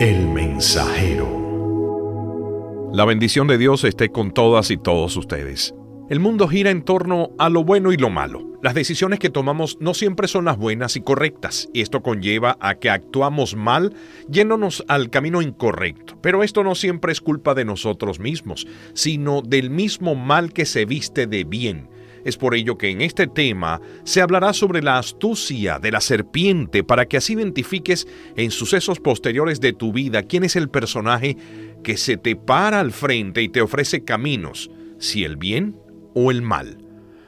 El mensajero. La bendición de Dios esté con todas y todos ustedes. El mundo gira en torno a lo bueno y lo malo. Las decisiones que tomamos no siempre son las buenas y correctas, y esto conlleva a que actuamos mal yéndonos al camino incorrecto. Pero esto no siempre es culpa de nosotros mismos, sino del mismo mal que se viste de bien es por ello que en este tema se hablará sobre la astucia de la serpiente para que así identifiques en sucesos posteriores de tu vida quién es el personaje que se te para al frente y te ofrece caminos, si el bien o el mal.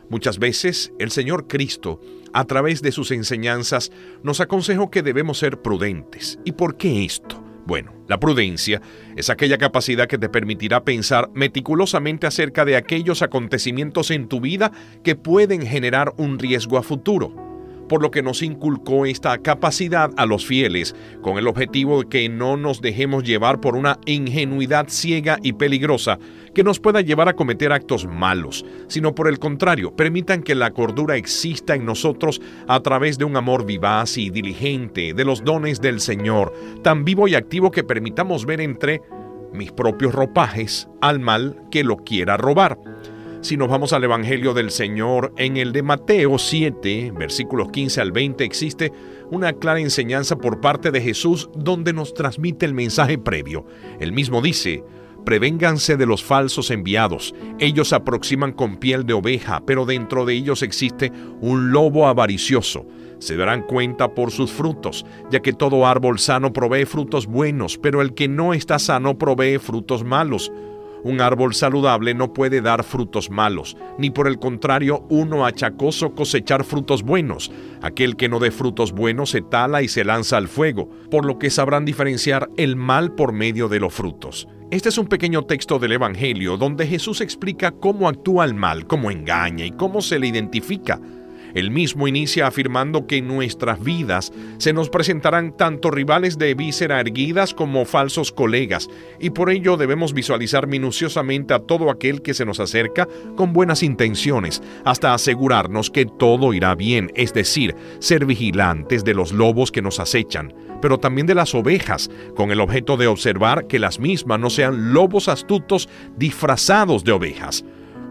Muchas veces el Señor Cristo, a través de sus enseñanzas, nos aconsejó que debemos ser prudentes. ¿Y por qué esto? Bueno, la prudencia es aquella capacidad que te permitirá pensar meticulosamente acerca de aquellos acontecimientos en tu vida que pueden generar un riesgo a futuro por lo que nos inculcó esta capacidad a los fieles, con el objetivo de que no nos dejemos llevar por una ingenuidad ciega y peligrosa que nos pueda llevar a cometer actos malos, sino por el contrario, permitan que la cordura exista en nosotros a través de un amor vivaz y diligente, de los dones del Señor, tan vivo y activo que permitamos ver entre mis propios ropajes al mal que lo quiera robar. Si nos vamos al Evangelio del Señor, en el de Mateo 7, versículos 15 al 20, existe una clara enseñanza por parte de Jesús donde nos transmite el mensaje previo. El mismo dice, Prevénganse de los falsos enviados. Ellos aproximan con piel de oveja, pero dentro de ellos existe un lobo avaricioso. Se darán cuenta por sus frutos, ya que todo árbol sano provee frutos buenos, pero el que no está sano provee frutos malos. Un árbol saludable no puede dar frutos malos, ni por el contrario uno achacoso cosechar frutos buenos. Aquel que no dé frutos buenos se tala y se lanza al fuego, por lo que sabrán diferenciar el mal por medio de los frutos. Este es un pequeño texto del Evangelio donde Jesús explica cómo actúa el mal, cómo engaña y cómo se le identifica. El mismo inicia afirmando que en nuestras vidas se nos presentarán tanto rivales de víscera erguidas como falsos colegas, y por ello debemos visualizar minuciosamente a todo aquel que se nos acerca con buenas intenciones, hasta asegurarnos que todo irá bien, es decir, ser vigilantes de los lobos que nos acechan, pero también de las ovejas, con el objeto de observar que las mismas no sean lobos astutos disfrazados de ovejas.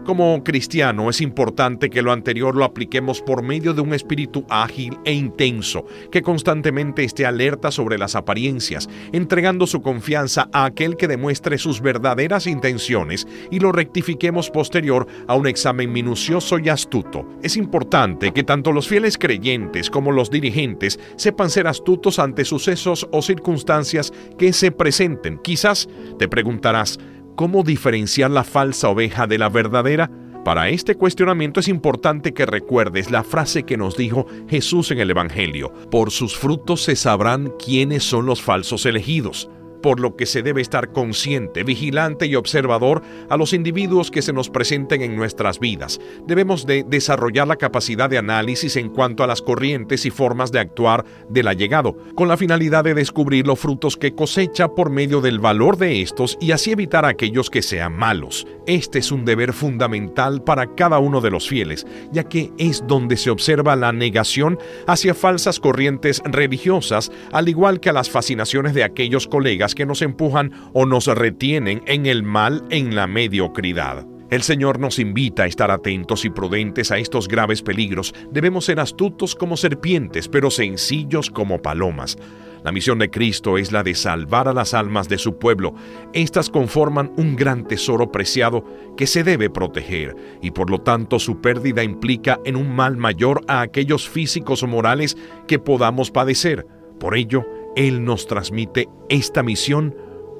Como cristiano es importante que lo anterior lo apliquemos por medio de un espíritu ágil e intenso, que constantemente esté alerta sobre las apariencias, entregando su confianza a aquel que demuestre sus verdaderas intenciones y lo rectifiquemos posterior a un examen minucioso y astuto. Es importante que tanto los fieles creyentes como los dirigentes sepan ser astutos ante sucesos o circunstancias que se presenten. Quizás te preguntarás, ¿Cómo diferenciar la falsa oveja de la verdadera? Para este cuestionamiento es importante que recuerdes la frase que nos dijo Jesús en el Evangelio. Por sus frutos se sabrán quiénes son los falsos elegidos por lo que se debe estar consciente, vigilante y observador a los individuos que se nos presenten en nuestras vidas. Debemos de desarrollar la capacidad de análisis en cuanto a las corrientes y formas de actuar del allegado, con la finalidad de descubrir los frutos que cosecha por medio del valor de estos y así evitar aquellos que sean malos. Este es un deber fundamental para cada uno de los fieles, ya que es donde se observa la negación hacia falsas corrientes religiosas, al igual que a las fascinaciones de aquellos colegas que nos empujan o nos retienen en el mal, en la mediocridad. El Señor nos invita a estar atentos y prudentes a estos graves peligros. Debemos ser astutos como serpientes, pero sencillos como palomas. La misión de Cristo es la de salvar a las almas de su pueblo. Estas conforman un gran tesoro preciado que se debe proteger y por lo tanto su pérdida implica en un mal mayor a aquellos físicos o morales que podamos padecer. Por ello, él nos transmite esta misión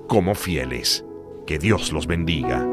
como fieles. Que Dios los bendiga.